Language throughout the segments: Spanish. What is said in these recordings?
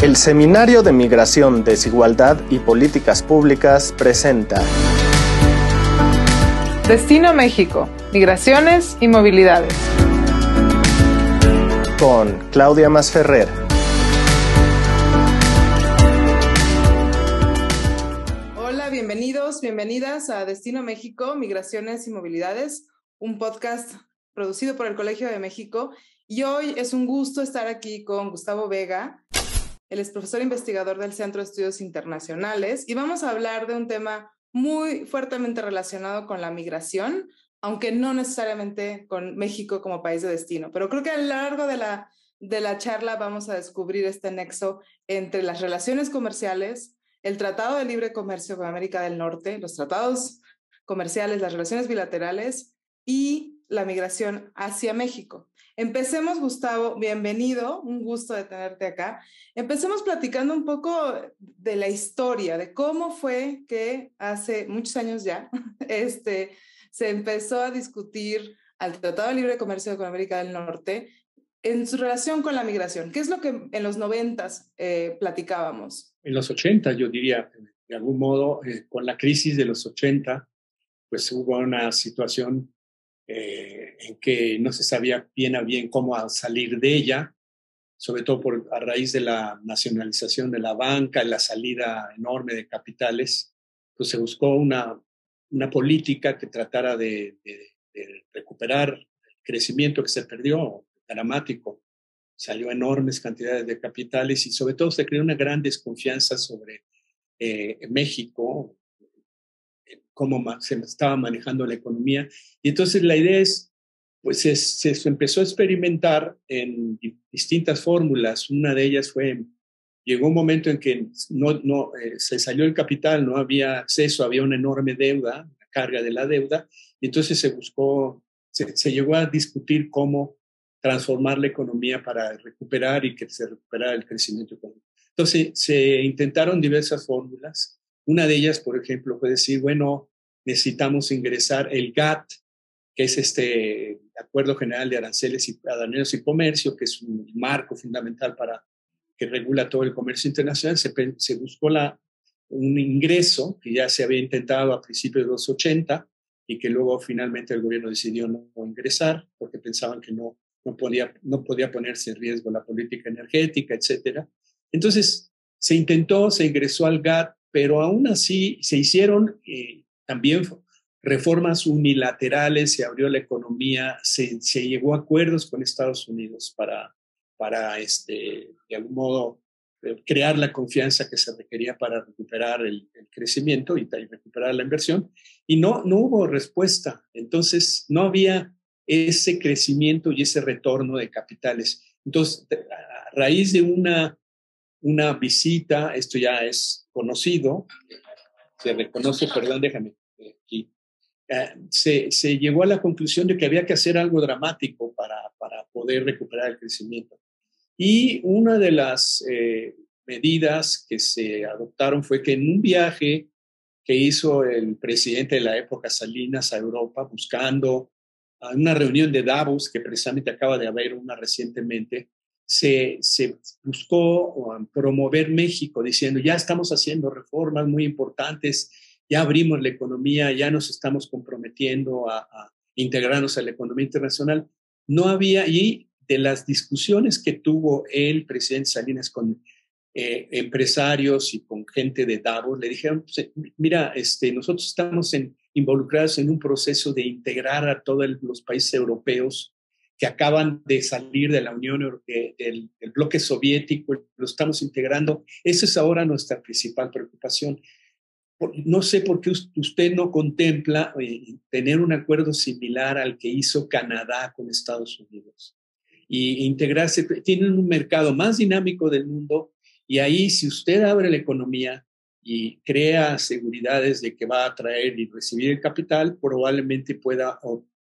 El Seminario de Migración, Desigualdad y Políticas Públicas presenta Destino México, Migraciones y Movilidades. Con Claudia Masferrer. Hola, bienvenidos, bienvenidas a Destino México, Migraciones y Movilidades, un podcast producido por el Colegio de México. Y hoy es un gusto estar aquí con Gustavo Vega, él es profesor investigador del Centro de Estudios Internacionales y vamos a hablar de un tema muy fuertemente relacionado con la migración, aunque no necesariamente con México como país de destino. Pero creo que a lo largo de la, de la charla vamos a descubrir este nexo entre las relaciones comerciales, el Tratado de Libre Comercio con América del Norte, los tratados comerciales, las relaciones bilaterales y la migración hacia México. Empecemos, Gustavo, bienvenido, un gusto de tenerte acá. Empecemos platicando un poco de la historia, de cómo fue que hace muchos años ya este, se empezó a discutir al Tratado de Libre Comercio con América del Norte en su relación con la migración. ¿Qué es lo que en los noventas eh, platicábamos? En los 80, yo diría, de algún modo, eh, con la crisis de los 80, pues hubo una situación eh, en que no se sabía bien a bien cómo salir de ella, sobre todo por, a raíz de la nacionalización de la banca la salida enorme de capitales, pues se buscó una, una política que tratara de, recuperar el crecimiento que se perdió, dramático. Salió enormes cantidades de capitales y sobre todo se creó una gran desconfianza sobre eh, México, cómo se estaba manejando la economía. Y entonces la idea es, pues se, empezó a experimentar en distintas fórmulas. Una de ellas fue, llegó un momento en que no, eh, se salió el capital, no había acceso, había una enorme deuda, la carga de la deuda, y entonces se buscó, se, se llegó a discutir cómo transformar la economía para recuperar y que se recuperara el crecimiento económico. Entonces se intentaron diversas fórmulas una de ellas, por ejemplo, puede decir, bueno, necesitamos ingresar el GATT, que es este Acuerdo General de Aranceles y Aduaneros y Comercio, que es un marco fundamental para que regula todo el comercio internacional. Se, se buscó la, un ingreso que ya se había intentado a principios de los 80 y que luego finalmente el gobierno decidió no, ingresar porque pensaban que no, no, podía, no podía ponerse en riesgo la política energética, etc. Entonces, se intentó, se ingresó al GATT, pero aún así se hicieron eh, también reformas unilaterales, se abrió la economía, se, se, llegó a acuerdos con Estados Unidos para, para este, de algún modo, eh, crear la confianza que se requería para recuperar el, crecimiento y, y, recuperar la inversión. Y no, no hubo respuesta. Entonces, no había ese crecimiento y ese retorno de capitales. Entonces, a raíz de una una visita, esto ya es conocido, se reconoce, perdón, déjame eh, se, llegó a la conclusión de que había que hacer algo dramático para, poder recuperar el crecimiento. Y una de las eh, medidas que se adoptaron fue que en un viaje que hizo el presidente de la época Salinas a Europa buscando una reunión de Davos, que precisamente acaba de haber una recientemente, se, buscó promover México diciendo, ya estamos haciendo reformas muy importantes, ya abrimos la economía, ya nos estamos comprometiendo a, integrarnos a la economía internacional. No había, y de las discusiones que tuvo el presidente Salinas con eh, empresarios y con gente de Davos, le dijeron, pues, mira, este, nosotros estamos involucrados en un proceso de integrar a todos los países europeos que acaban de salir de la Unión Europea, del, bloque soviético, lo estamos integrando. Esa es ahora nuestra principal preocupación. No sé por qué usted no contempla eh, tener un acuerdo similar al que hizo Canadá con Estados Unidos y integrarse. Tienen un mercado más dinámico del mundo y ahí si usted abre la economía y crea seguridades de que va a traer y recibir el capital, probablemente pueda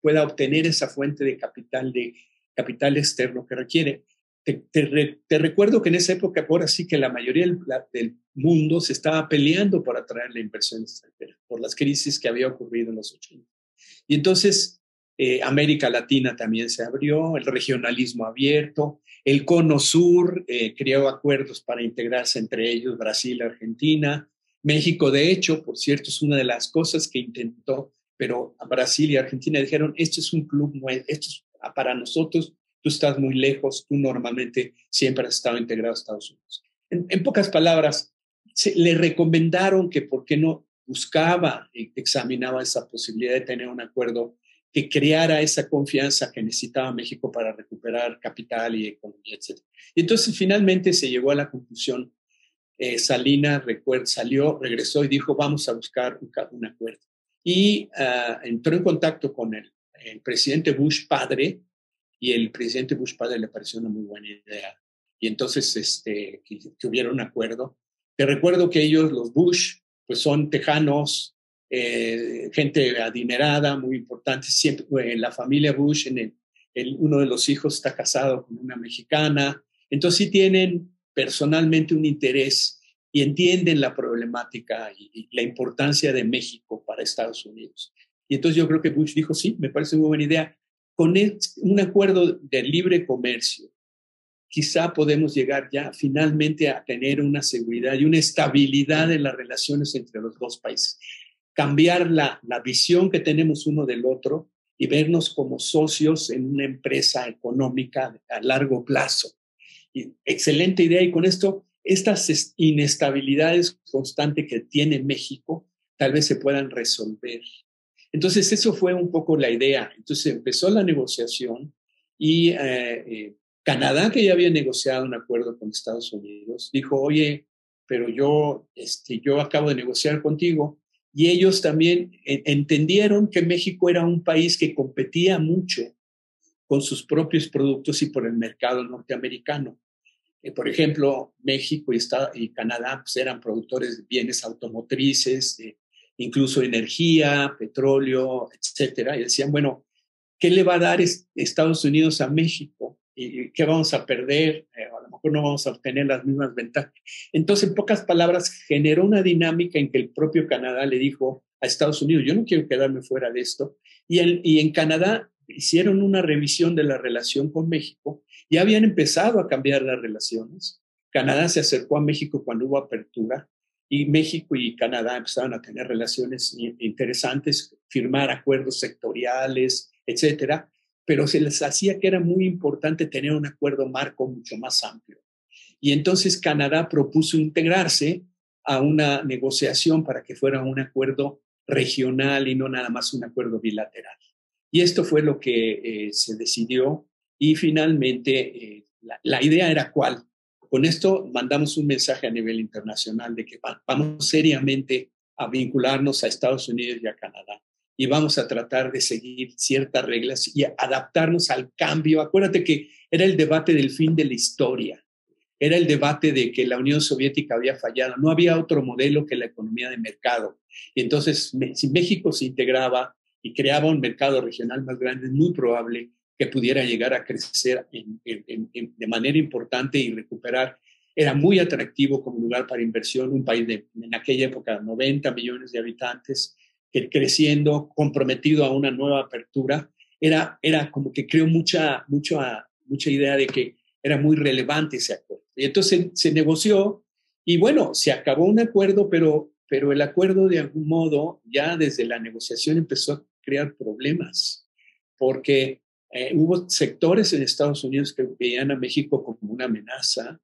pueda obtener esa fuente de capital, de capital externo que requiere. Te, recuerdo que en esa época, ahora sí que la mayoría del, mundo se estaba peleando por atraer la inversión extranjera, por las crisis que había ocurrido en los 80. Y entonces eh, América Latina también se abrió, el regionalismo abierto, el Cono Sur eh, creó acuerdos para integrarse entre ellos Brasil, Argentina, México, de hecho, por cierto, es una de las cosas que intentó, pero Brasil y Argentina dijeron, esto es un club esto es para nosotros, tú estás muy lejos, tú normalmente siempre has estado integrado a Estados Unidos. En, pocas palabras, le recomendaron que por qué no buscaba, y examinaba esa posibilidad de tener un acuerdo que creara esa confianza que necesitaba México para recuperar capital y economía, etc. Y entonces finalmente se llegó a la conclusión, eh, Salina salió, regresó y dijo, vamos a buscar un, acuerdo. Y uh, entró en contacto con el, presidente Bush padre y el presidente Bush padre le pareció una muy buena idea. Y entonces este, que, que hubiera un acuerdo. Te recuerdo que ellos, los Bush, pues son tejanos, eh, gente adinerada, muy importante. Siempre, en la familia Bush, en el, uno de los hijos está casado con una mexicana. Entonces sí tienen personalmente un interés y entienden la problemática y, la importancia de México para Estados Unidos. Y entonces yo creo que Bush dijo, sí, me parece muy buena idea. Con un acuerdo de libre comercio, quizá podemos llegar ya finalmente a tener una seguridad y una estabilidad en las relaciones entre los dos países cambiar la, la visión que tenemos uno del otro y vernos como socios en una empresa económica a largo plazo. Excelente idea. Y con esto, estas inestabilidades constantes que tiene México tal vez se puedan resolver. Entonces, eso fue un poco la idea. Entonces, empezó la negociación y eh, eh, Canadá, que ya había negociado un acuerdo con Estados Unidos, dijo, oye, pero yo, este, yo acabo de negociar contigo, y ellos también entendieron que México era un país que competía mucho con sus propios productos y por el mercado norteamericano. Eh, por ejemplo, México y, y Canadá pues, eran productores de bienes automotrices, incluso energía, petróleo, etcétera. Y decían, bueno, ¿qué le va a dar Estados Unidos a México? ¿Y qué vamos a perder? Eh, a lo mejor no vamos a obtener las mismas ventajas. Entonces, en pocas palabras, generó una dinámica en que el propio Canadá le dijo a Estados Unidos, yo no quiero quedarme fuera de esto. Y, y en Canadá hicieron una revisión de la relación con México y habían empezado a cambiar las relaciones. Canadá se acercó a México cuando hubo apertura y México y Canadá empezaron a tener relaciones interesantes, firmar acuerdos sectoriales, etcétera pero se les hacía que era muy importante tener un acuerdo marco mucho más amplio. Y entonces Canadá propuso integrarse a una negociación para que fuera un acuerdo regional y no nada más un acuerdo bilateral. Y esto fue lo que eh, se decidió y finalmente eh, la, idea era cuál. Con esto mandamos un mensaje a nivel internacional de que vamos seriamente a vincularnos a Estados Unidos y a Canadá y vamos a tratar de seguir ciertas reglas y adaptarnos al cambio. Acuérdate que era el debate del fin de la historia, era el debate de que la Unión Soviética había fallado, no había otro modelo que la economía de mercado. Y entonces, si México se integraba y creaba un mercado regional más grande, es muy probable que pudiera llegar a crecer de manera importante y recuperar. Era muy atractivo como lugar para inversión, un país de, en aquella época 90 millones de habitantes, creciendo, comprometido a una nueva apertura, era, era como que creó mucha, mucha, mucha idea de que era muy relevante ese acuerdo. Y entonces se, negoció y bueno, se acabó un acuerdo, pero, pero el acuerdo de algún modo ya desde la negociación empezó a crear problemas, porque eh, hubo sectores en Estados Unidos que veían a México como una amenaza,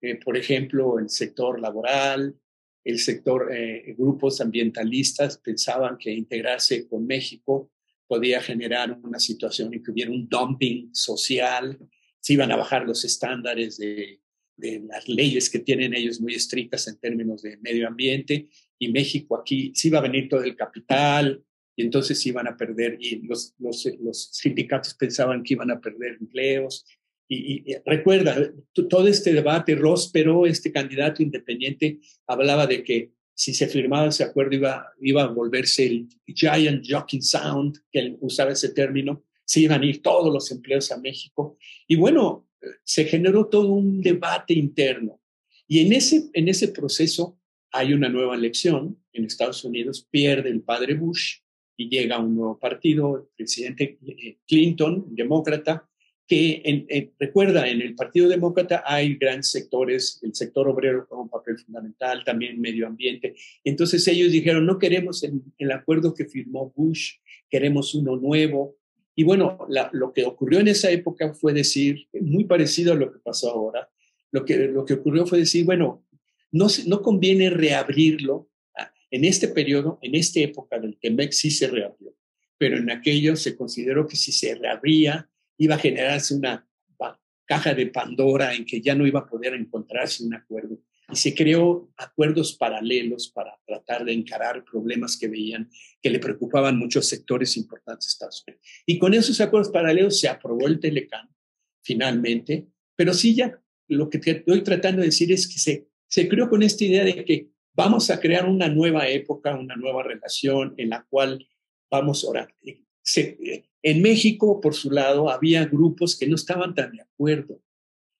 eh, por ejemplo, el sector laboral, el sector, eh, grupos ambientalistas pensaban que integrarse con México podía generar una situación en que hubiera un dumping social, se iban a bajar los estándares de, de las leyes que tienen ellos muy estrictas en términos de medio ambiente, y México aquí sí iba a venir todo el capital, y entonces iban a perder, y los, los, sindicatos pensaban que iban a perder empleos, y, recuerda, todo este debate, Ross pero este candidato independiente, hablaba de que si se firmaba ese acuerdo iba, iba a volverse el Giant Jockey Sound, que él usaba ese término, se iban a ir todos los empleos a México. Y bueno, se generó todo un debate interno. Y en ese, en ese proceso hay una nueva elección en Estados Unidos, pierde el padre Bush y llega un nuevo partido, el presidente eh, Clinton, demócrata, que recuerda, en el Partido Demócrata hay grandes sectores, el sector obrero con un papel fundamental, también medio ambiente. Entonces ellos dijeron, no queremos el, acuerdo que firmó Bush, queremos uno nuevo. Y bueno, lo que ocurrió en esa época fue decir, muy parecido a lo que pasó ahora, lo que, lo que ocurrió fue decir, bueno, no, no conviene reabrirlo en este periodo, en esta época del que MEX sí se reabrió, pero en aquello se consideró que si se reabría, iba a generarse una caja de Pandora en que ya no iba a poder encontrarse un acuerdo. Y se creó acuerdos paralelos para tratar de encarar problemas que veían que le preocupaban muchos sectores importantes de Estados Unidos. Y con esos acuerdos paralelos se aprobó el Telecán, finalmente, pero sí ya lo que estoy tratando de decir es que se, se creó con esta idea de que vamos a crear una nueva época, una nueva relación en la cual vamos a orar. Se, en México, por su lado, había grupos que no estaban tan de acuerdo.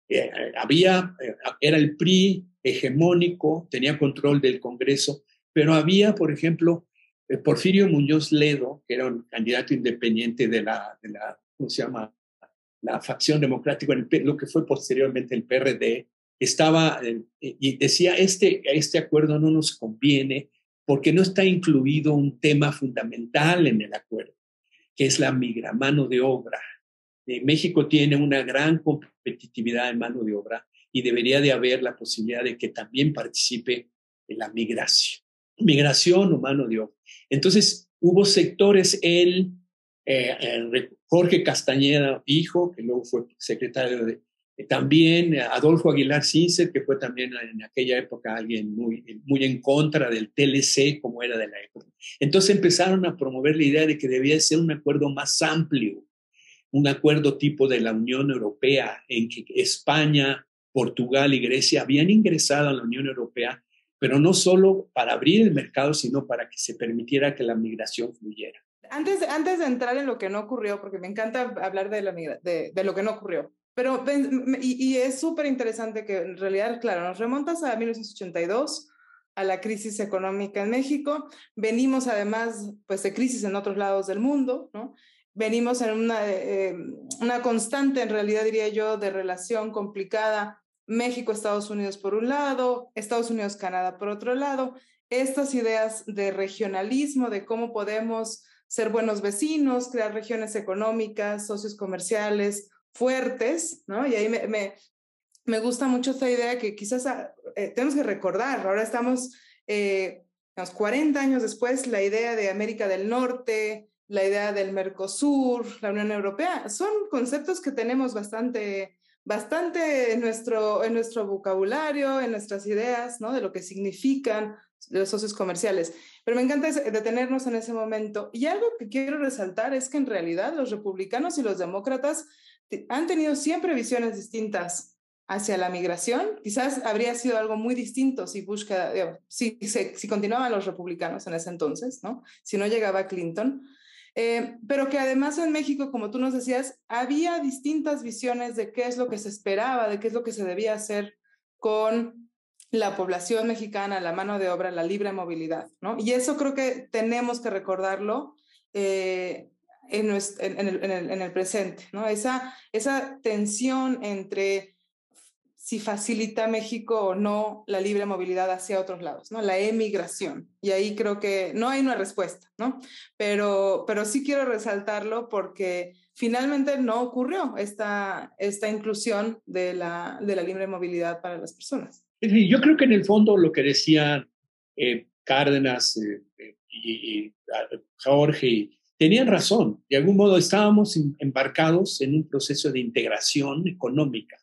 Eh, había, eh, era el PRI hegemónico, tenía control del Congreso, pero había, por ejemplo, eh, Porfirio Muñoz Ledo, que era un candidato independiente de la, de la ¿cómo se llama? La facción democrática, lo que fue posteriormente el PRD, estaba y decía, este, este acuerdo no nos conviene porque no está incluido un tema fundamental en el acuerdo que es la migra, mano de obra. Eh, México tiene una gran competitividad en mano de obra y debería de haber la posibilidad de que también participe en la migración, migración o mano de obra. Entonces, hubo sectores, él, eh, Jorge Castañeda, hijo, que luego fue secretario de, también Adolfo Aguilar Cincer, que fue también en aquella época alguien muy, muy en contra del TLC, como era de la época. Entonces empezaron a promover la idea de que debía ser un acuerdo más amplio, un acuerdo tipo de la Unión Europea, en que España, Portugal y Grecia habían ingresado a la Unión Europea, pero no solo para abrir el mercado, sino para que se permitiera que la migración fluyera. Antes, antes de entrar en lo que no ocurrió, porque me encanta hablar de, la, de lo que no ocurrió, pero, y, es súper interesante que en realidad, claro, nos remontas a 1982, a la crisis económica en México, venimos además pues de crisis en otros lados del mundo, ¿no? Venimos en una, eh, una constante, en realidad diría yo, de relación complicada México-Estados Unidos por un lado, Estados Unidos-Canadá por otro lado, estas ideas de regionalismo, de cómo podemos ser buenos vecinos, crear regiones económicas, socios comerciales, fuertes, ¿no? Y ahí me, me, me gusta mucho esta idea que quizás ah, eh, tenemos que recordar, ahora estamos eh, 40 años después, la idea de América del Norte, la idea del Mercosur, la Unión Europea, son conceptos que tenemos bastante, bastante en nuestro, en nuestro vocabulario, en nuestras ideas, ¿no? De lo que significan los socios comerciales. Pero me encanta detenernos en ese momento. Y algo que quiero resaltar es que en realidad los republicanos y los demócratas han tenido siempre visiones distintas hacia la migración. Quizás habría sido algo muy distinto si Bush, si, si, continuaban los republicanos en ese entonces, ¿no? Si no llegaba Clinton. Eh, pero que además en México, como tú nos decías, había distintas visiones de qué es lo que se esperaba, de qué es lo que se debía hacer con la población mexicana, la mano de obra, la libre movilidad, ¿no? Y eso creo que tenemos que recordarlo eh, en, en, el, presente, ¿no? Esa, esa tensión entre si facilita México o no la libre movilidad hacia otros lados, ¿no? La emigración. Y ahí creo que no hay una respuesta, ¿no? Pero, pero sí quiero resaltarlo porque finalmente no ocurrió esta, esta inclusión de la, de la libre movilidad para las personas. Yo creo que en el fondo lo que decían eh, Cárdenas eh, eh, y, ah, Jorge y tenían razón. De algún modo estábamos embarcados en un proceso de integración económica.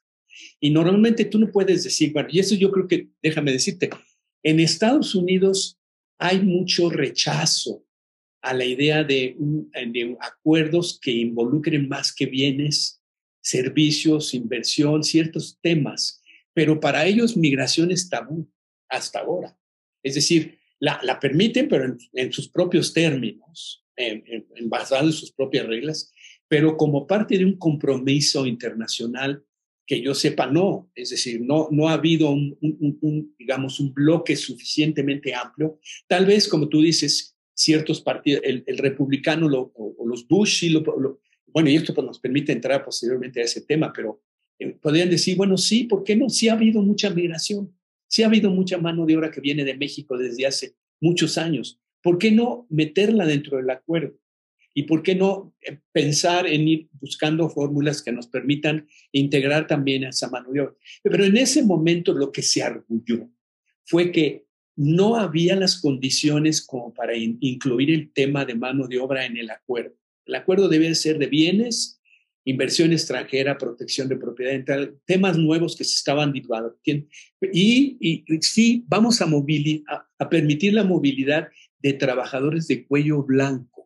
Y normalmente tú no puedes decir, bueno, y eso yo creo que, déjame decirte, en Estados Unidos hay mucho rechazo a la idea de, de acuerdos que involucren más que bienes, servicios, inversión, ciertos temas. Pero para ellos migración es tabú hasta ahora. Es decir, la, la permiten, pero en sus propios términos en, basado en sus propias reglas, pero como parte de un compromiso internacional que yo sepa, no. Es decir, no, no ha habido un, digamos, un bloque suficientemente amplio. Tal vez, como tú dices, ciertos partidos, el, republicano o, los Bush, y lo, bueno, y esto pues, nos permite entrar posteriormente a ese tema, pero eh, podrían decir, bueno, sí, ¿por qué no? Sí ha habido mucha migración, sí ha habido mucha mano de obra que viene de México desde hace muchos años. ¿Por qué no meterla dentro del acuerdo? ¿Y por qué no eh, pensar en ir buscando fórmulas que nos permitan integrar también a esa mano de obra? Pero en ese momento lo que se arguyó fue que no había las condiciones como para incluir el tema de mano de obra en el acuerdo. El acuerdo debe ser de bienes, inversión extranjera, protección de propiedad, temas nuevos que se estaban debatiendo. Y, y, sí, vamos a, a, a permitir la movilidad de trabajadores de cuello blanco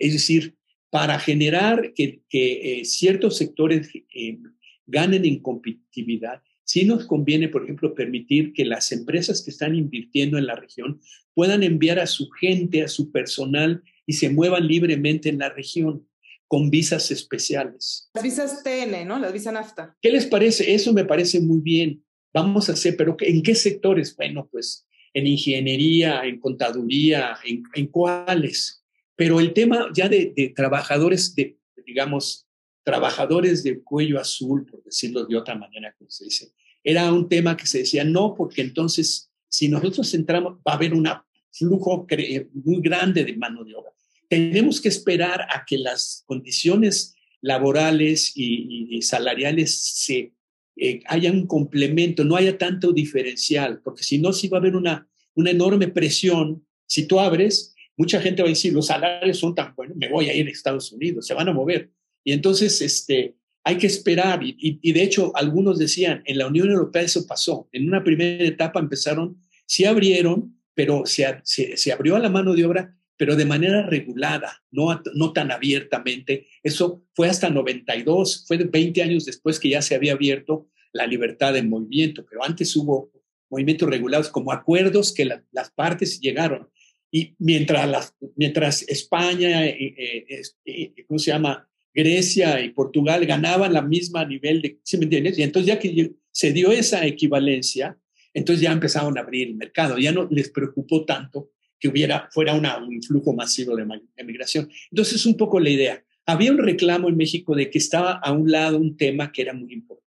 es decir, para generar que, eh, ciertos sectores eh, ganen en competitividad, sí nos conviene, por ejemplo, permitir que las empresas que están invirtiendo en la región puedan enviar a su gente, a su personal y se muevan libremente en la región con visas especiales. Las visas TN, ¿no? Las visas NAFTA. ¿Qué les parece? Eso me parece muy bien. Vamos a hacer, pero ¿en qué sectores? Bueno, pues en ingeniería, en contaduría, en, en cuáles. Pero el tema ya de, trabajadores, de, digamos, trabajadores de cuello azul, por decirlo de otra manera, como se dice, era un tema que se decía, no, porque entonces, si nosotros entramos, va a haber un flujo muy grande de mano de obra. Tenemos que esperar a que las condiciones laborales y, salariales se eh, haya un complemento, no haya tanto diferencial, porque si no, sí va a haber una, una enorme presión. Si tú abres, mucha gente va a decir, los salarios son tan buenos, me voy a ir a Estados Unidos, se van a mover. Y entonces este, hay que esperar. Y, de hecho, algunos decían, en la Unión Europea eso pasó. En una primera etapa empezaron, sí abrieron, pero se, se, abrió a la mano de obra, pero de manera regulada, no, no tan abiertamente. Eso fue hasta 92, fue 20 años después que ya se había abierto la libertad de movimiento, pero antes hubo movimientos regulados como acuerdos que las partes llegaron. Y mientras, mientras España, eh, eh, eh, ¿cómo se llama? Grecia y Portugal ganaban la misma nivel de, ¿sí me entiendes? Y entonces ya que se dio esa equivalencia, entonces ya empezaron a abrir el mercado, ya no les preocupó tanto que hubiera, fuera una, un flujo masivo de migración. Entonces es un poco la idea. Había un reclamo en México de que estaba a un lado un tema que era muy importante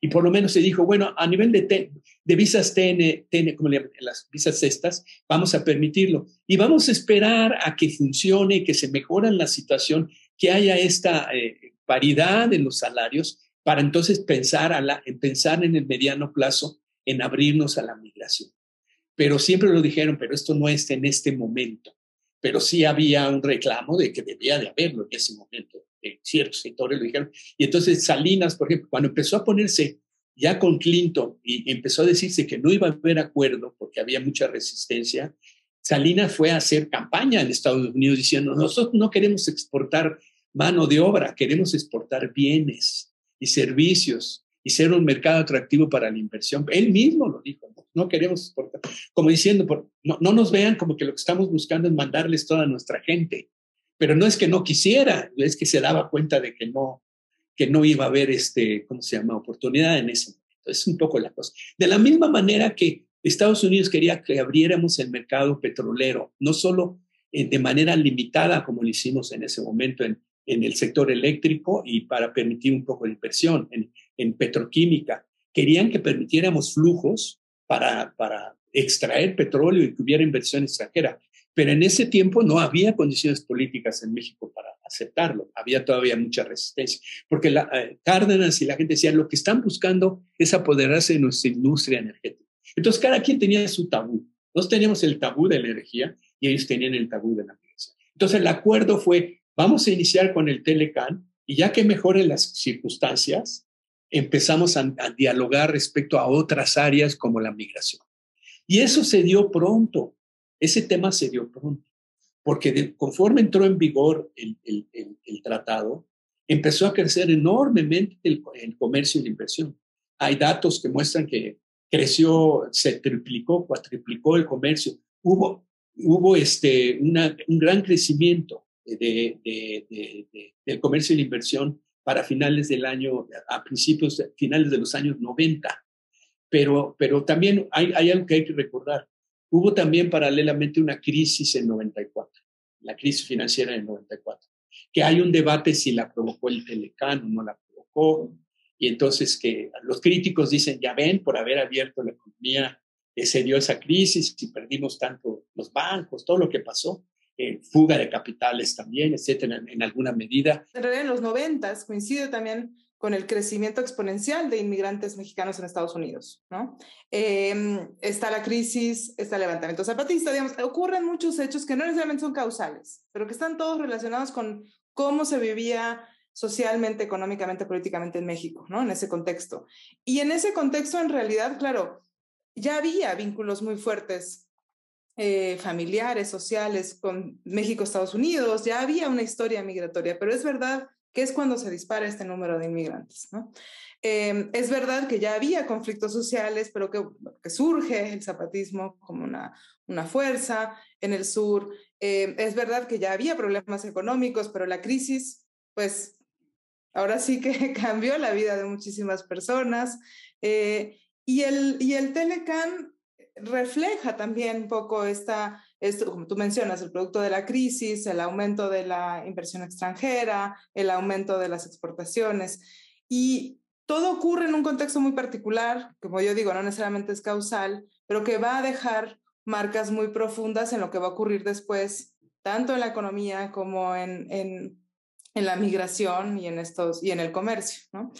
y por lo menos se dijo, bueno, a nivel de, de visas TN, TN, como le las visas estas, vamos a permitirlo. Y vamos a esperar a que funcione, que se mejore la situación, que haya esta eh, paridad en los salarios, para entonces pensar, a la, pensar en el mediano plazo en abrirnos a la migración. Pero siempre lo dijeron, pero esto no está en este momento. Pero sí había un reclamo de que debía de haberlo en ese momento ciertos sectores lo dijeron. Y entonces Salinas, por ejemplo, cuando empezó a ponerse ya con Clinton y empezó a decirse que no iba a haber acuerdo porque había mucha resistencia, Salinas fue a hacer campaña en Estados Unidos diciendo, nosotros no queremos exportar mano de obra, queremos exportar bienes y servicios y ser un mercado atractivo para la inversión. Él mismo lo dijo, no, queremos exportar, como diciendo, no, no nos vean como que lo que estamos buscando es mandarles toda nuestra gente pero no es que no quisiera, es que se daba cuenta de que no, que no iba a haber, este, ¿cómo se llama?, oportunidad en ese momento. Es un poco la cosa. De la misma manera que Estados Unidos quería que abriéramos el mercado petrolero, no solo de manera limitada como lo hicimos en ese momento en, en el sector eléctrico y para permitir un poco de inversión en, en petroquímica. Querían que permitiéramos flujos para, extraer petróleo y que hubiera inversión extranjera. Pero en ese tiempo no había condiciones políticas en México para aceptarlo. Había todavía mucha resistencia, porque la, eh, Cárdenas y la gente decían, lo que están buscando es apoderarse de nuestra industria energética. Entonces, cada quien tenía su tabú. Nosotros teníamos el tabú de la energía y ellos tenían el tabú de la migración. Entonces, el acuerdo fue, vamos a iniciar con el Telecan y ya que mejoren las circunstancias, empezamos a, a dialogar respecto a otras áreas como la migración. Y eso se dio pronto. Ese tema se dio pronto, porque conforme entró en vigor el, tratado, empezó a crecer enormemente el, comercio y la inversión. Hay datos que muestran que creció, se triplicó, cuatriplicó el comercio. Hubo, hubo este, un gran crecimiento de, del comercio y la inversión para finales del año, a principios, finales de los años 90. Pero, pero también hay, algo que hay que recordar. Hubo también paralelamente una crisis en 94. la crisis financiera del 94. Que hay un debate si la provocó el Telecán o no la provocó, y entonces que los críticos dicen, ya ven, por haber abierto la economía, eh, se dio esa crisis y perdimos tanto los bancos, todo lo que pasó. Eh, fuga de capitales también, etcétera, en, alguna medida. En los noventas coincide también con el crecimiento exponencial de inmigrantes mexicanos en Estados Unidos, ¿no? Em, está la crisis, está el levantamiento zapatista, digamos, ocurren muchos hechos que no necesariamente son causales, pero que están todos relacionados con cómo se vivía socialmente, económicamente, políticamente en México, ¿no? En ese contexto. Y en ese contexto, en realidad, claro, ya había vínculos muy fuertes eh, familiares, sociales con México, Estados Unidos, ya había una historia migratoria, pero es verdad que es cuando se dispara este número de inmigrantes. ¿no? Em, es verdad que ya había conflictos sociales, pero que, surge el zapatismo como una, una fuerza en el sur. Em, es verdad que ya había problemas económicos, pero la crisis, pues ahora sí que cambió la vida de muchísimas personas. Eh, y, el, y el Telecan refleja también un poco esta, esto, como tú mencionas, el producto de la crisis, el aumento de la inversión extranjera, el aumento de las exportaciones. Y todo ocurre en un contexto muy particular, como yo digo, no necesariamente es causal, pero que va a dejar marcas muy profundas en lo que va a ocurrir después, tanto en la economía como en, en, en la migración y en, estos, y en el comercio. ¿no?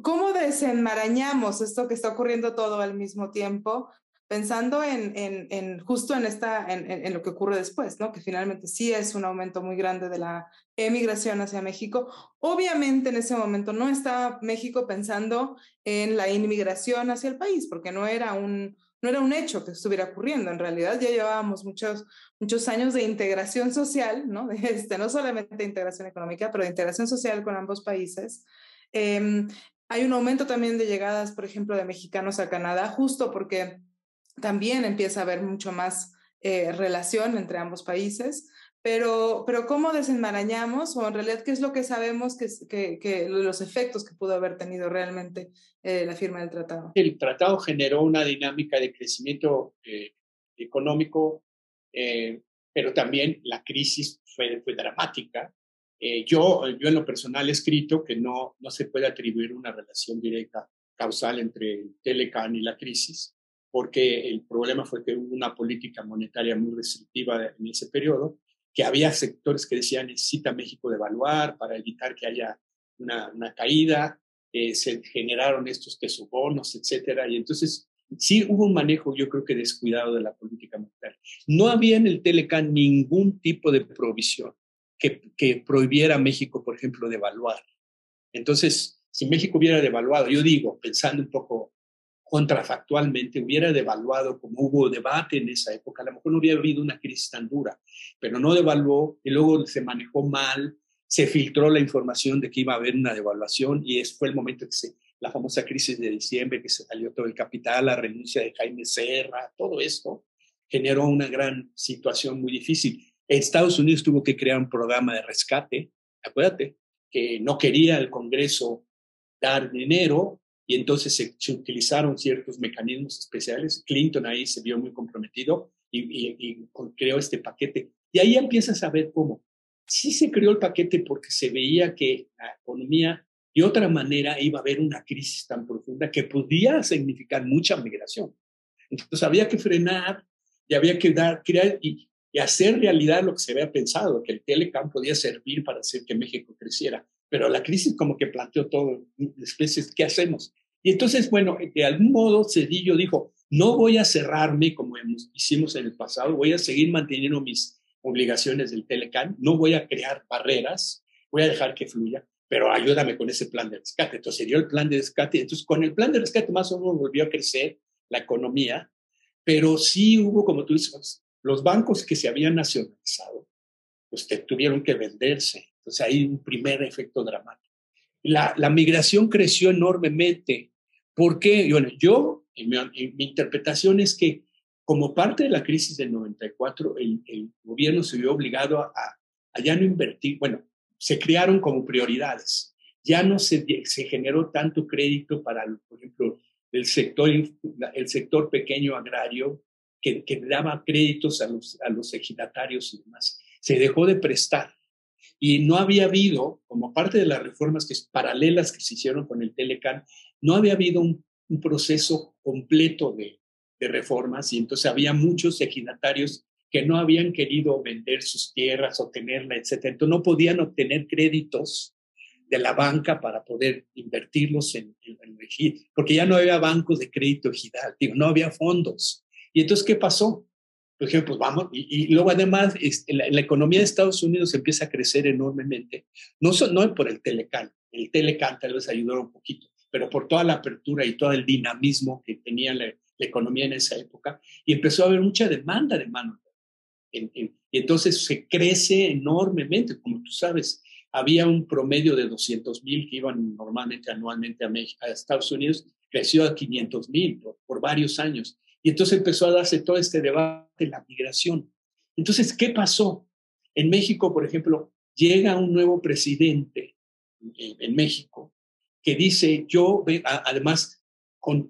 ¿Cómo desenmarañamos esto que está ocurriendo todo al mismo tiempo pensando en, justo en, esta, en, lo que ocurre después, ¿no? que finalmente sí es un aumento muy grande de la emigración hacia México. Obviamente en ese momento no estaba México pensando en la inmigración hacia el país, porque no era un, no era un hecho que estuviera ocurriendo. En realidad ya llevábamos muchos, muchos años de integración social, ¿no? Este, no solamente de integración económica, pero de integración social con ambos países. Em, hay un aumento también de llegadas, por ejemplo, de mexicanos a Canadá, justo porque también empieza a haber mucho más eh, relación entre ambos países. Pero, pero ¿cómo desenmarañamos o en realidad qué es lo que sabemos que, que, que los efectos que pudo haber tenido realmente eh, la firma del tratado? El tratado generó una dinámica de crecimiento eh, económico, pero también la crisis fue, fue dramática. yo, yo en lo personal he escrito que no, no se puede atribuir una relación directa causal entre el Telecan y la crisis, porque el problema fue que hubo una política monetaria muy restrictiva en ese periodo, que había sectores que decían necesita México devaluar para evitar que haya una, una caída, eh, se generaron estos tesobonos, etcétera, y entonces sí hubo un manejo, yo creo que descuidado de la política monetaria. No había en el Telecan ningún tipo de provisión que, que prohibiera a México, por ejemplo, devaluar. Entonces, si México hubiera devaluado, yo digo, pensando un poco contrafactualmente hubiera devaluado, como hubo debate en esa época, a lo mejor no hubiera habido una crisis tan dura, pero no devaluó y luego se manejó mal, se filtró la información de que iba a haber una devaluación y ese fue el momento que se, la famosa crisis de diciembre, que se salió todo el capital, la renuncia de Jaime Serra, todo esto generó una gran situación muy difícil. Estados Unidos tuvo que crear un programa de rescate, acuérdate, que no quería el Congreso dar dinero, y entonces se, utilizaron ciertos mecanismos especiales. Clinton ahí se vio muy comprometido y, creó este paquete. Y ahí empiezas a ver cómo. Sí se creó el paquete porque se veía que la economía de otra manera iba a haber una crisis tan profunda que podía significar mucha migración. Entonces había que frenar y había que dar, crear y, y hacer realidad lo que se había pensado, que el Telecam podía servir para hacer que México creciera. Pero la crisis como que planteó todo, especies, ¿qué hacemos? Y entonces, bueno, de algún modo Cedillo dijo, no voy a cerrarme como hicimos en el pasado, voy a seguir manteniendo mis obligaciones del Telecan, no voy a crear barreras, voy a dejar que fluya, pero ayúdame con ese plan de rescate. Entonces dio el plan de rescate, entonces con el plan de rescate más o menos volvió a crecer la economía, pero sí hubo, como tú dices, los bancos que se habían nacionalizado, pues tuvieron que venderse. Entonces hay un primer efecto dramático. La, la migración creció enormemente. ¿Por qué? Bueno, yo, en mi, interpretación es que como parte de la crisis del 94, el, el gobierno se vio obligado a, a, ya no invertir, bueno, se crearon como prioridades. Ya no se, se generó tanto crédito para, por ejemplo, el sector, el sector pequeño agrario, que, que daba créditos a los, a los ejidatarios y demás se dejó de prestar. Y no había habido, como parte de las reformas que, paralelas que se hicieron con el Telecan, no había habido un, proceso completo de, de reformas y entonces había muchos ejidatarios que no habían querido vender sus tierras o tenerla, etc. Entonces no podían obtener créditos de la banca para poder invertirlos en, el ejido, porque ya no había bancos de crédito ejidal, no había fondos. Y entonces, ¿qué pasó? Por ejemplo, pues vamos, y, luego además la, economía de Estados Unidos empieza a crecer enormemente, no, no por el Telecan, el Telecan tal vez ayudó un poquito, pero por toda la apertura y todo el dinamismo que tenía la, economía en esa época, y empezó a haber mucha demanda de mano y entonces se crece enormemente, como tú sabes. Había un promedio de 200 mil que iban normalmente anualmente a, a Estados Unidos, creció a 500 mil por, varios años. Y entonces empezó a darse todo este debate de la migración. Entonces, ¿qué pasó? En México, por ejemplo, llega un nuevo presidente en, México que dice, yo, además,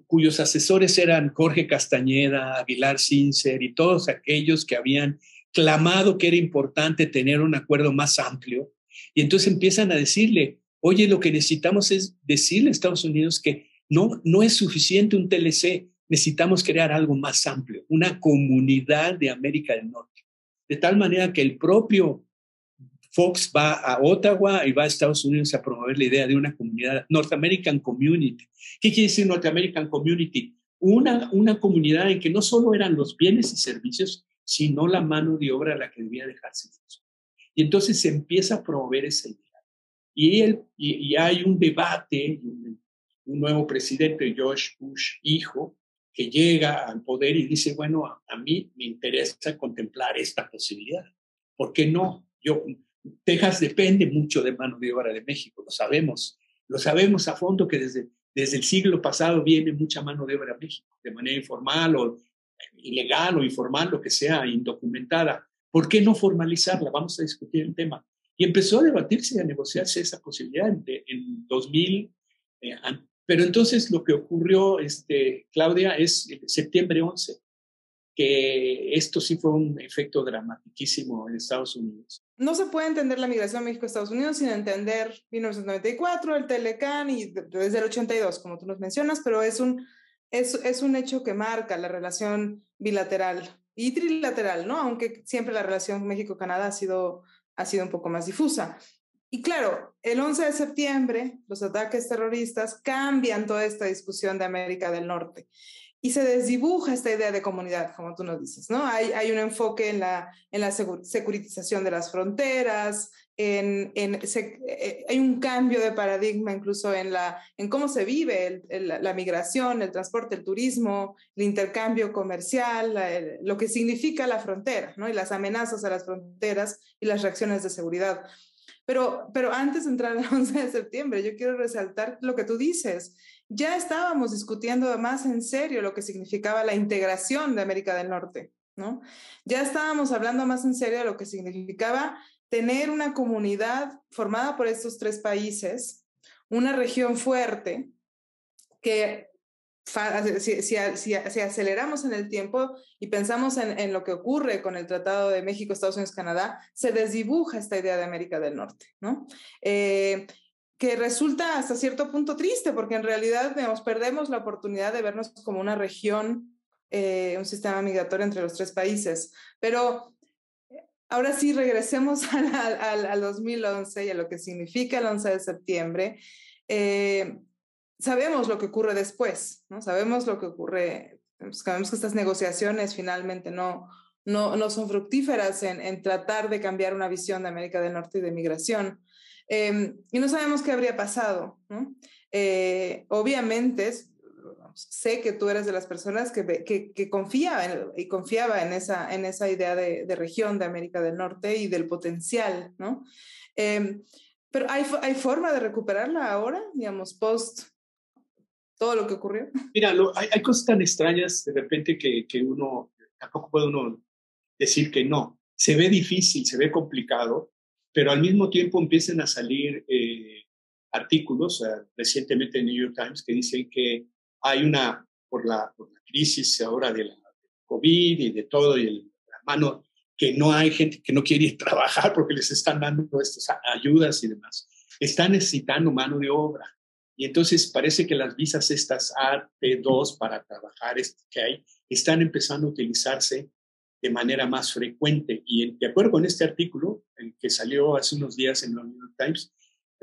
cuyos asesores eran Jorge Castañeda, Aguilar Sincer y todos aquellos que habían clamado que era importante tener un acuerdo más amplio. Y entonces empiezan a decirle, oye, lo que necesitamos es decirle a Estados Unidos que no, no es suficiente un TLC, necesitamos crear algo más amplio, una comunidad de América del Norte. De tal manera que el propio Fox va a Ottawa y va a Estados Unidos a promover la idea de una comunidad, North American Community. ¿Qué quiere decir North American Community? Una, una comunidad en que no solo eran los bienes y servicios, sino la mano de obra a la que debía dejarse. Y entonces se empieza a promover esa idea. Y, él, y, hay un debate, un, nuevo presidente, George Bush, hijo, que llega al poder y dice, bueno, a, mí me interesa contemplar esta posibilidad. ¿Por qué no? Yo, Texas depende mucho de mano de obra de México, lo sabemos. Lo sabemos a fondo que desde, desde el siglo pasado viene mucha mano de obra a México, de manera informal o ilegal o informal, lo que sea, indocumentada. ¿Por qué no formalizarla? Vamos a discutir el tema. Y empezó a debatirse y a negociarse esa posibilidad en, en 2000. Eh, pero entonces lo que ocurrió, este, Claudia, es septiembre 11, que esto sí fue un efecto dramatiquísimo en Estados Unidos. No se puede entender la migración México-Estados Unidos sin entender 1994, el Telecan y desde el 82, como tú nos mencionas, pero es un es, un hecho que marca la relación bilateral y trilateral, ¿no? Aunque siempre la relación México-Canadá ha sido, ha sido un poco más difusa. Y claro, el 11 de septiembre, los ataques terroristas cambian toda esta discusión de América del Norte y se desdibuja esta idea de comunidad, como tú nos dices, ¿no? Hay, un enfoque en la, en la securitización de las fronteras, en, en eh, hay un cambio de paradigma incluso en, la, en cómo se vive la migración, el transporte, el turismo, el intercambio comercial, lo que significa la frontera, ¿no? Y las amenazas a las fronteras y las reacciones de seguridad. Pero, pero antes de entrar al 11 de septiembre, yo quiero resaltar lo que tú dices ya estábamos discutiendo más en serio lo que significaba la integración de América del Norte, ¿no? Ya estábamos hablando más en serio de lo que significaba tener una comunidad formada por estos tres países, una región fuerte que si, si, si, aceleramos en el tiempo y pensamos en, en, lo que ocurre con el Tratado de México, Estados Unidos, Canadá, se desdibuja esta idea de América del Norte, ¿no? Eh, que resulta hasta cierto punto triste, porque en realidad nos perdemos la oportunidad de vernos como una región, eh, un sistema migratorio entre los tres países. Pero eh, ahora sí, regresemos al, 2011 y a lo que significa el 11 de septiembre. Eh, sabemos lo que ocurre después, ¿no? Sabemos lo que ocurre, pues, sabemos que estas negociaciones finalmente no, no, no son fructíferas en, en tratar de cambiar una visión de América del Norte y de migración. Em, y no sabemos qué habría pasado. Eh, obviamente, sé que tú eres de las personas que, que, confiaba y confiaba en esa, en esa idea de, región de América del Norte y del potencial, ¿no? Em, pero ¿hay, ¿hay forma de recuperarla ahora, digamos, post todo lo que ocurrió? Mira, hay, hay, cosas tan extrañas de repente que, que uno, tampoco puede uno decir que no. Se ve difícil, se ve complicado, pero al mismo tiempo empiezan a salir eh, artículos, recientemente en New York Times, que dicen que hay una, por la, por la crisis ahora de la COVID y de todo, y el, la mano, que no hay gente que no quiere ir a trabajar porque les están dando estas ayudas y demás. Están necesitando mano de obra. Y entonces parece que las visas estas AT2 para trabajar que hay están empezando a utilizarse de manera más frecuente. Y de acuerdo con este artículo, el que salió hace unos días en el New York Times,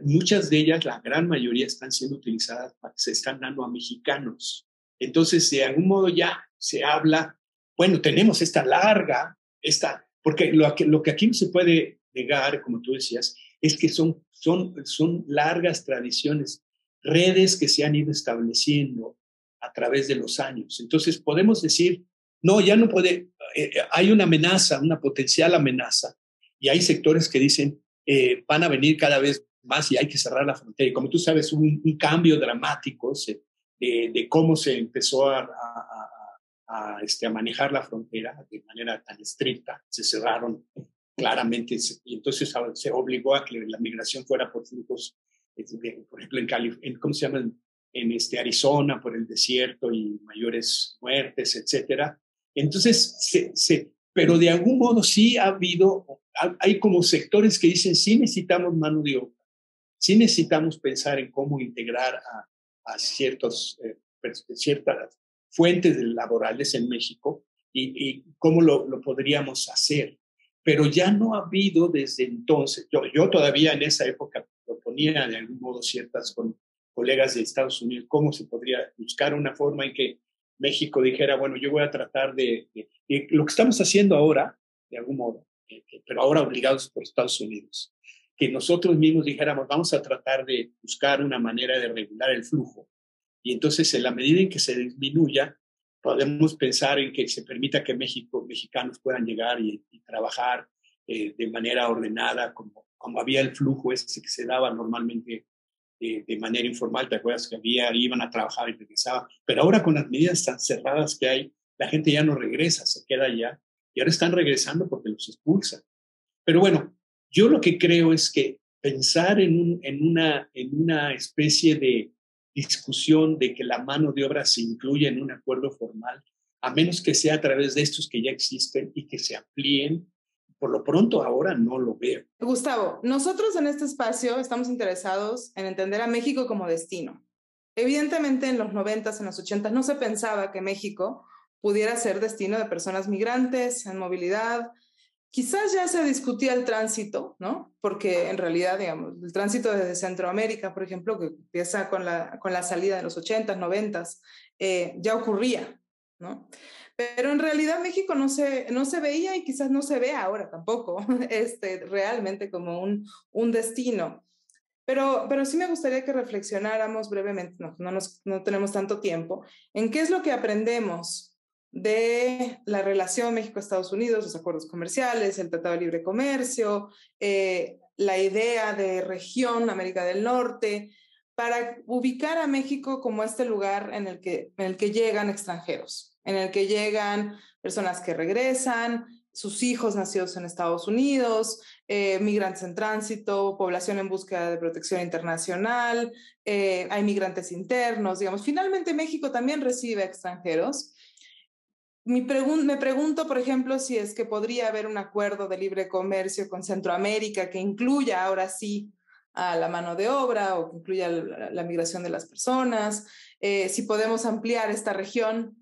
muchas de ellas, la gran mayoría, están siendo utilizadas, se están dando a mexicanos. Entonces, de algún modo ya se habla, bueno, tenemos esta larga, esta, porque lo que, lo que aquí no se puede negar, como tú decías, es que son, son, son largas tradiciones, redes que se han ido estableciendo a través de los años. Entonces, podemos decir, no, ya no puede, eh, hay una amenaza, una potencial amenaza, y hay sectores que dicen, eh, van a venir cada vez más y hay que cerrar la frontera. Y como tú sabes, hubo un, cambio dramático de, cómo se empezó a, este, a, manejar la frontera de manera tan estricta. Se cerraron claramente y entonces se obligó a que la migración fuera por flujos, por ejemplo, en, California, ¿cómo se llama? En este, Arizona, por el desierto y mayores muertes, etcétera. Entonces, se, se, pero de algún modo sí ha habido, hay como sectores que dicen, sí necesitamos mano de obra, sí necesitamos pensar en cómo integrar a, a ciertos, eh, ciertas fuentes laborales en México y, y cómo lo, lo, podríamos hacer. Pero ya no ha habido desde entonces, yo, yo todavía en esa época proponía de algún modo ciertas con colegas de Estados Unidos, cómo se podría buscar una forma en que México dijera, bueno, yo voy a tratar de, lo que estamos haciendo ahora, de algún modo, eh, eh, pero ahora obligados por Estados Unidos, que nosotros mismos dijéramos, vamos a tratar de buscar una manera de regular el flujo. Y entonces, en la medida en que se disminuya, podemos pensar en que se permita que México, mexicanos puedan llegar y, trabajar eh, de manera ordenada, como, como había el flujo ese que se daba normalmente de, manera informal, ¿te acuerdas que había, iban a trabajar y regresaban? Pero ahora con las medidas tan cerradas que hay, la gente ya no regresa, se queda allá y ahora están regresando porque los expulsan. Pero bueno, yo lo que creo es que pensar en, una, en una especie de discusión de que la mano de obra se incluya en un acuerdo formal, a menos que sea a través de estos que ya existen y que se amplíen por lo pronto ahora no lo veo. Gustavo, nosotros en este espacio estamos interesados en entender a México como destino. Evidentemente en los 90 en los 80 no se pensaba que México pudiera ser destino de personas migrantes en movilidad. Quizás ya se discutía el tránsito, ¿no? Porque en realidad, digamos, el tránsito desde Centroamérica, por ejemplo, que empieza con la, con la salida de los 80s, 90 eh, ya ocurría, ¿no? Pero en realidad México no se, no se veía y quizás no se ve ahora tampoco este, realmente como un, un destino. Pero, pero sí me gustaría que reflexionáramos brevemente, no, no, nos, no tenemos tanto tiempo, en qué es lo que aprendemos de la relación México-Estados Unidos, los acuerdos comerciales, el Tratado de Libre Comercio, eh, la idea de región América del Norte, para ubicar a México como este lugar en el que, en el que llegan extranjeros en el que llegan personas que regresan, sus hijos nacidos en Estados Unidos, eh, migrantes en tránsito, población en búsqueda de protección internacional, eh, hay migrantes internos, digamos. Finalmente México también recibe extranjeros. me pregunto, por ejemplo, si es que podría haber un acuerdo de libre comercio con Centroamérica que incluya ahora sí a la mano de obra o que incluya la, migración de las personas, eh, si podemos ampliar esta región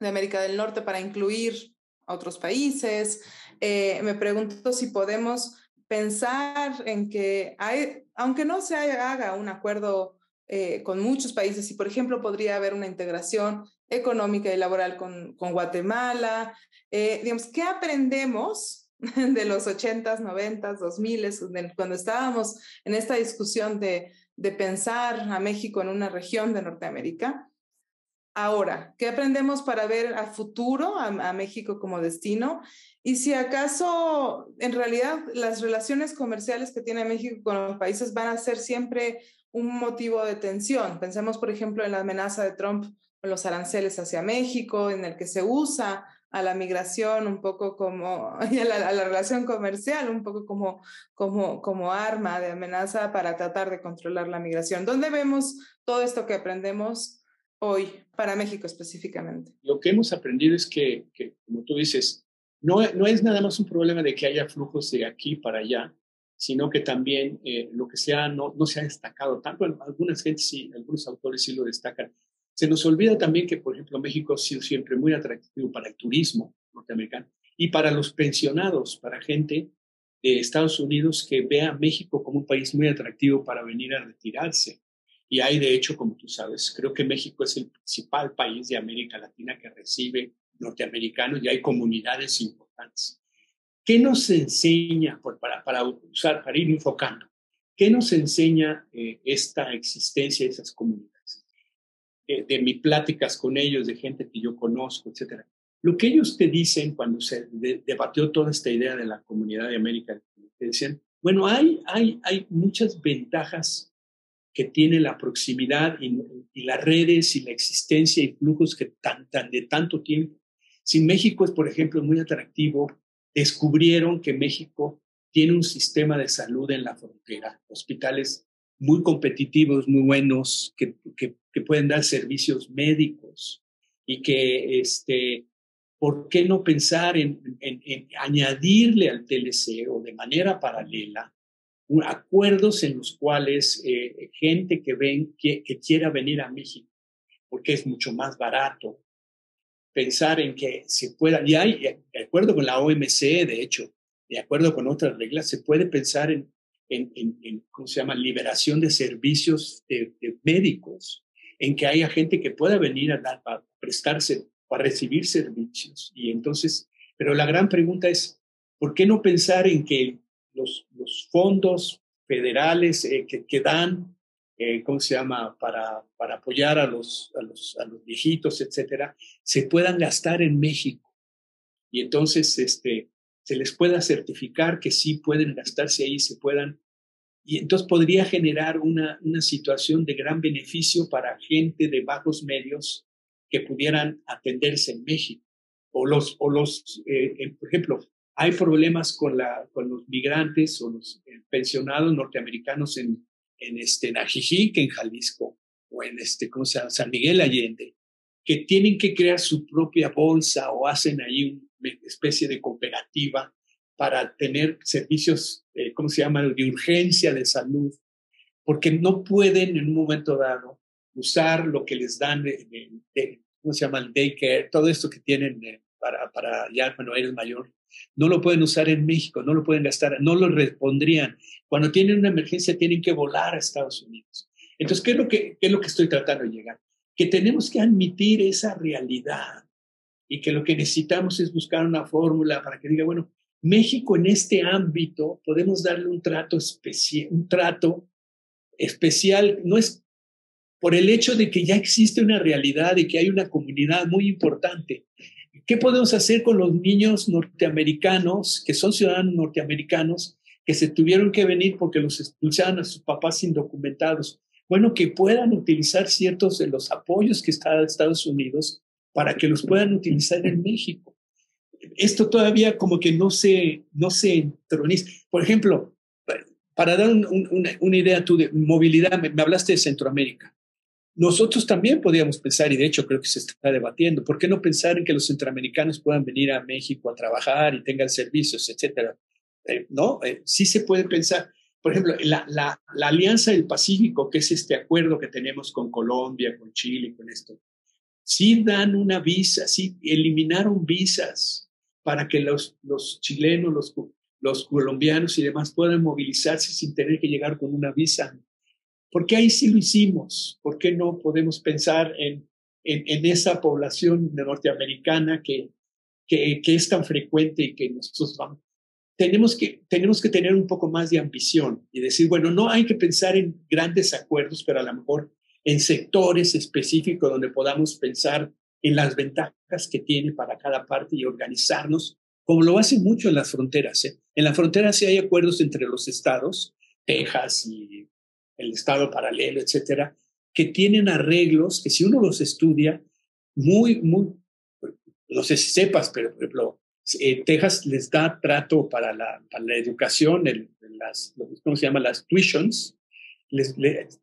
de América del Norte para incluir a otros países. Eh, me pregunto si podemos pensar en que hay, aunque no se haga un acuerdo eh, con muchos países, si por ejemplo podría haber una integración económica y laboral con, con Guatemala, eh, digamos, ¿qué aprendemos de los 80s, 90s, 2000 cuando estábamos en esta discusión de, de pensar a México en una región de Norteamérica? Ahora? ¿Qué aprendemos para ver a futuro a, México como destino? Y si acaso, en realidad, las relaciones comerciales que tiene México con los países van a ser siempre un motivo de tensión. Pensemos, por ejemplo, en la amenaza de Trump con los aranceles hacia México, en el que se usa a la migración un poco como, y a la, relación comercial un poco como, como, como arma de amenaza para tratar de controlar la migración. ¿Dónde vemos todo esto que aprendemos hoy para México específicamente? Lo que hemos aprendido es que, como tú dices, no, no es nada más un problema de que haya flujos de aquí para allá, sino que también eh, lo que sea no, no se ha destacado tanto. Algunas gentes sí, algunos autores sí lo destacan. Se nos olvida también que, por ejemplo, México ha sido siempre muy atractivo para el turismo norteamericano y para los pensionados, para gente de Estados Unidos que vea México como un país muy atractivo para venir a retirarse. Y hay, de hecho, como tú sabes, creo que México es el principal país de América Latina que recibe norteamericanos y hay comunidades importantes. ¿Qué nos enseña, para, para, usar, para ir enfocando, qué nos enseña eh, esta existencia de esas comunidades? De, de mis pláticas con ellos, de gente que yo conozco, etcétera. Lo que ellos te dicen cuando se debatió toda esta idea de la comunidad de América, te decían, bueno, hay, hay, hay muchas ventajas que tiene la proximidad y, las redes y la existencia y flujos que tan, de tanto tiempo. Si México es, por ejemplo, muy atractivo, descubrieron que México tiene un sistema de salud en la frontera, hospitales muy competitivos, muy buenos, que, que, pueden dar servicios médicos y que este, ¿por qué no pensar en, añadirle al TLC o de manera paralela acuerdos en los cuales eh, gente que, ven, que, quiera venir a México, porque es mucho más barato, pensar en que se pueda, y hay, de acuerdo con la OMC, de hecho, de acuerdo con otras reglas, se puede pensar en, en, ¿cómo se llama?, liberación de servicios de, médicos, en que haya gente que pueda venir a, dar, a prestarse para recibir servicios. Y entonces, pero la gran pregunta es, ¿por qué no pensar en que los, fondos federales eh, que, dan, eh, ¿cómo se llama?, para, para apoyar a los, a, los, viejitos, etcétera, se puedan gastar en México? Y entonces, este, se les pueda certificar que sí pueden gastarse ahí, se puedan y entonces podría generar una, una situación de gran beneficio para gente de bajos medios que pudieran atenderse en México. O los, o los eh, por ejemplo, hay problemas con, la, con los migrantes o los eh, pensionados norteamericanos en, en, este, en en Jalisco, o en este, ¿cómo se llama? San Miguel Allende, que tienen que crear su propia bolsa o hacen ahí una especie de cooperativa para tener servicios, eh, ¿cómo se llama?, de urgencia de salud, porque no pueden en un momento dado usar lo que les dan de, ¿cómo se llama? El daycare, todo esto que tienen para, para ya cuando eres mayor, no lo pueden usar en México, no lo pueden gastar, no lo respondrían. Cuando tienen una emergencia tienen que volar a Estados Unidos. Entonces, ¿qué es lo que, qué es lo que estoy tratando de llegar? Que tenemos que admitir esa realidad y que lo que necesitamos es buscar una fórmula para que diga, bueno, México en este ámbito podemos darle un trato especial, un trato especial, no es por el hecho de que ya existe una realidad y que hay una comunidad muy importante. ¿Qué podemos hacer con los niños norteamericanos, que son ciudadanos norteamericanos, que se tuvieron que venir porque los expulsaron a sus papás indocumentados? Bueno, que puedan utilizar ciertos de los apoyos que está Estados Unidos para que los puedan utilizar en México. Esto todavía como que no se, no se entroniza. Por ejemplo, para dar una, idea tú de movilidad, me hablaste de Centroamérica. Nosotros también podríamos pensar, y de hecho creo que se está debatiendo, ¿por qué no pensar en que los centroamericanos puedan venir a México a trabajar y tengan servicios, etcétera? Eh, ¿No? Eh, sí se puede pensar. Por ejemplo, la, Alianza del Pacífico, que es este acuerdo que tenemos con Colombia, con Chile, con esto, sí dan una visa, sí eliminaron visas para que los, chilenos, los colombianos y demás puedan movilizarse sin tener que llegar con una visa ¿Por qué ahí sí lo hicimos? ¿Por qué no podemos pensar en, en, esa población norteamericana que, que, es tan frecuente y que nosotros vamos? Tenemos que, tenemos que tener un poco más de ambición y decir, bueno, no hay que pensar en grandes acuerdos, pero a lo mejor en sectores específicos donde podamos pensar en las ventajas que tiene para cada parte y organizarnos, como lo hacen mucho en las fronteras. ¿eh? En la frontera sí hay acuerdos entre los estados, Texas y el Estado paralelo, etcétera, que tienen arreglos que si uno los estudia, muy, muy, no sé si sepas, pero por ejemplo, eh, Texas les da trato para la, para la educación, el, las, ¿cómo se llama? Las tuitions, les,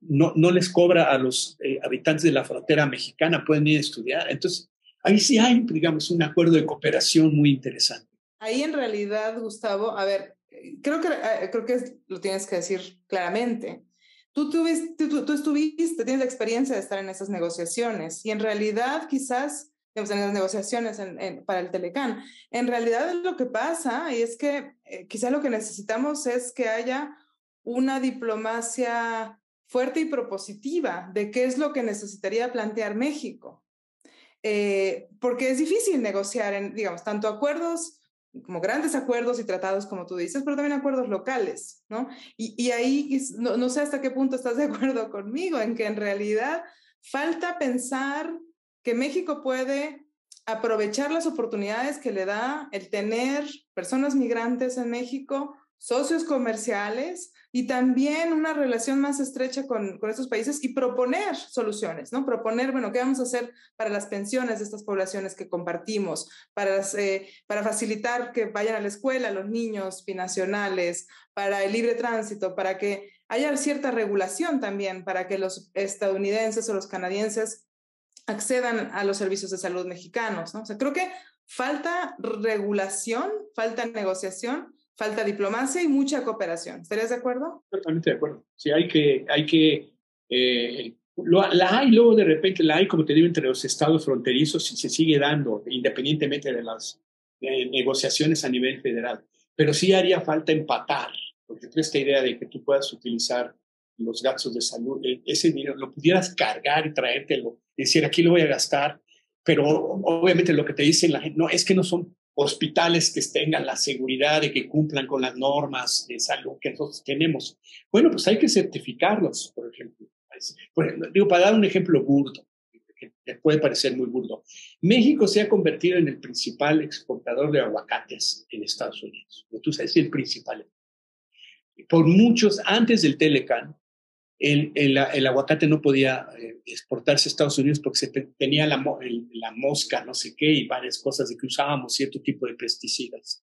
no, no, les cobra a los eh, habitantes de la frontera mexicana, pueden ir a estudiar. Entonces, ahí sí hay, digamos, un acuerdo de cooperación muy interesante. ahí en realidad, Gustavo, a ver, creo que, eh, creo que lo tienes que decir claramente. Tú, tuviste, tú, estuviste, tienes la experiencia de estar en esas negociaciones y en realidad quizás en las negociaciones para el Telecán. En realidad lo que pasa y es que eh, quizás lo que necesitamos es que haya una diplomacia fuerte y propositiva de qué es lo que necesitaría plantear México. Eh, porque es difícil negociar, en, digamos, tanto acuerdos como grandes acuerdos y tratados, como tú dices, pero también acuerdos locales, ¿no? Y, y ahí no, no, sé hasta qué punto estás de acuerdo conmigo, en que en realidad falta pensar que México puede aprovechar las oportunidades que le da el tener personas migrantes en México, socios comerciales y también una relación más estrecha con, con, estos países y proponer soluciones, ¿no? Proponer, bueno, ¿qué vamos a hacer para las pensiones de estas poblaciones que compartimos? Para, eh, para facilitar que vayan a la escuela los niños binacionales, para el libre tránsito, para que haya cierta regulación también, para que los estadounidenses o los canadienses accedan a los servicios de salud mexicanos, ¿no? O sea, creo que falta regulación, falta negociación falta diplomacia y mucha cooperación. ¿Estarías de acuerdo? Totalmente de acuerdo. Sí, hay que, hay que, eh, la hay luego de repente, la hay, como te digo, entre los estados fronterizos y se sigue dando, independientemente de las negociaciones a nivel federal. Pero sí haría falta empatar, porque esta idea de que tú puedas utilizar los gastos de salud, e, ese dinero lo pudieras cargar y traértelo, decir, aquí lo voy a gastar, pero obviamente lo que te dicen la gente, no, es que no son hospitales que tengan la seguridad de que cumplan con las normas de salud que nosotros tenemos. Bueno, pues hay que certificarlos, por ejemplo. digo, para dar un ejemplo burdo, que puede parecer muy burdo, México se ha convertido en el principal exportador de aguacates en Estados Unidos. Tú sabes, el principal. Por muchos, antes del Telecan, el, el, aguacate no podía eh, exportarse a Estados Unidos porque se tenía la, la, mosca, no sé qué, y varias cosas de que usábamos cierto tipo de pesticidas.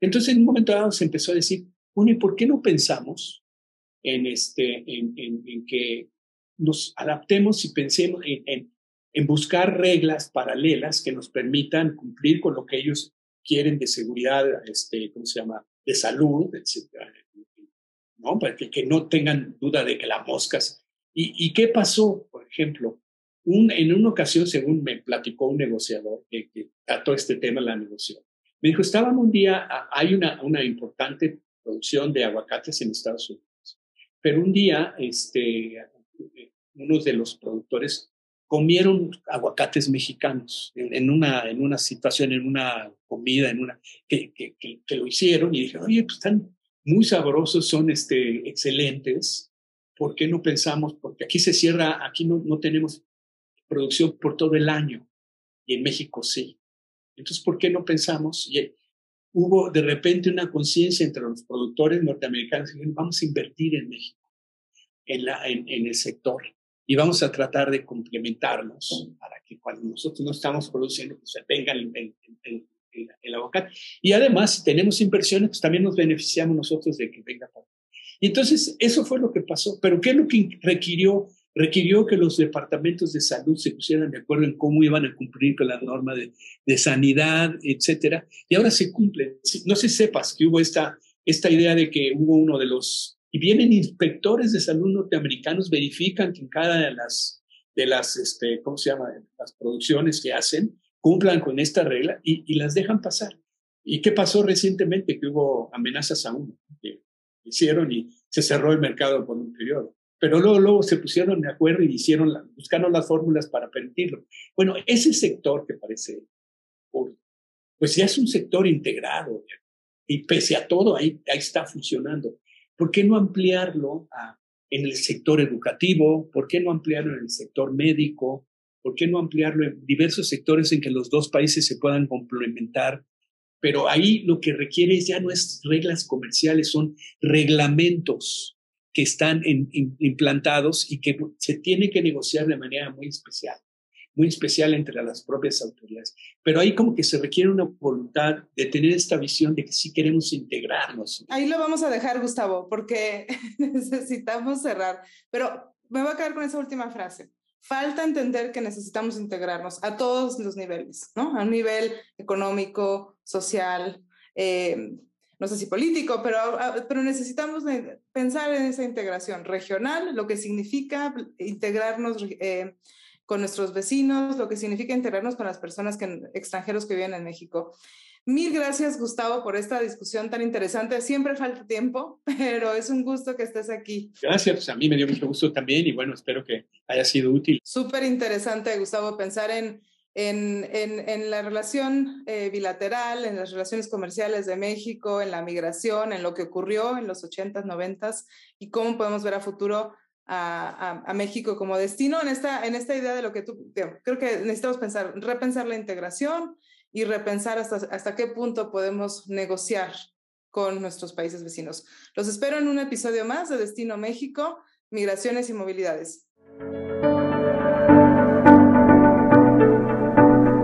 Entonces, en un momento dado se empezó a decir, bueno, ¿y por qué no pensamos en, este, en, en, que nos adaptemos y pensemos en, en buscar reglas paralelas que nos permitan cumplir con lo que ellos quieren de seguridad, este, ¿cómo se llama?, de salud, etcétera, para que, no tengan duda de que las moscas. ¿Y, qué pasó? Por ejemplo, en una ocasión, según me platicó un negociador que, trató este tema, la negociación, me dijo, estaban un día, hay una, importante producción de aguacates en Estados Unidos, pero un día, este, unos de los productores comieron aguacates mexicanos en, una, en una situación, en una comida, en una, que, que, que, lo hicieron y dijeron, oye, pues están muy sabrosos, son este, excelentes. ¿Por qué no pensamos? Porque aquí se cierra, aquí no, no tenemos producción por todo el año y en México sí. Entonces, ¿por qué no pensamos? Hubo de repente una conciencia entre los productores norteamericanos vamos a invertir en México, en, la, en, en, el sector, y vamos a tratar de complementarnos para que cuando nosotros no estamos produciendo, pues venga el, el, el, aguacate. Y además, si tenemos inversiones, pues también nos beneficiamos nosotros de que venga para Y entonces, eso fue lo que pasó. Pero ¿qué es lo que requirió? Requirió que los departamentos de salud se pusieran de acuerdo en cómo iban a cumplir con la norma de, de sanidad, etcétera. Y ahora se cumple. No si sepas que hubo esta, esta idea de que hubo uno de los y vienen inspectores de salud norteamericanos, verifican que en cada de las, de las este, ¿cómo se llama?, las producciones que hacen, cumplan con esta regla y, las dejan pasar. ¿Y qué pasó recientemente? Que hubo amenazas a uno, que hicieron y se cerró el mercado por un periodo. Pero luego, luego se pusieron de acuerdo y hicieron buscaron las fórmulas para permitirlo. Bueno, ese sector que parece, pues ya es un sector integrado y pese a todo ahí, ahí está funcionando. ¿Por qué no ampliarlo a, en el sector educativo? ¿Por qué no ampliarlo en el sector médico? ¿Por qué no ampliarlo en diversos sectores en que los dos países se puedan complementar? Pero ahí lo que requiere ya no es reglas comerciales, son reglamentos que están implantados y que se tienen que negociar de manera muy especial, muy especial entre las propias autoridades. Pero ahí como que se requiere una voluntad de tener esta visión de que sí queremos integrarnos. Ahí lo vamos a dejar, Gustavo, porque necesitamos cerrar. Pero me voy a quedar con esa última frase falta entender que necesitamos integrarnos a todos los niveles, ¿no? A nivel económico, social, eh, no sé si político, pero, ah, pero necesitamos pensar en esa integración regional, lo que significa integrarnos eh, con nuestros vecinos, lo que significa integrarnos con las personas que, extranjeros que viven en México. Mil gracias, Gustavo, por esta discusión tan interesante. Siempre falta tiempo, pero es un gusto que estés aquí. Gracias, pues, a mí me dio mucho gusto también y bueno, espero que haya sido útil. Súper interesante, Gustavo, pensar en en, en, la relación eh, bilateral, en las relaciones comerciales de México, en la migración, en lo que ocurrió en los 80s, 90s y cómo podemos ver a futuro a, a, México como destino en esta, en esta idea de lo que tú, creo que necesitamos pensar, repensar la integración y repensar hasta, hasta qué punto podemos negociar con nuestros países vecinos. Los espero en un episodio más de Destino México, Migraciones y Movilidades.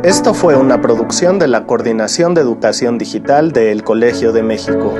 Esto fue una producción de la Coordinación de Educación Digital del Colegio de México.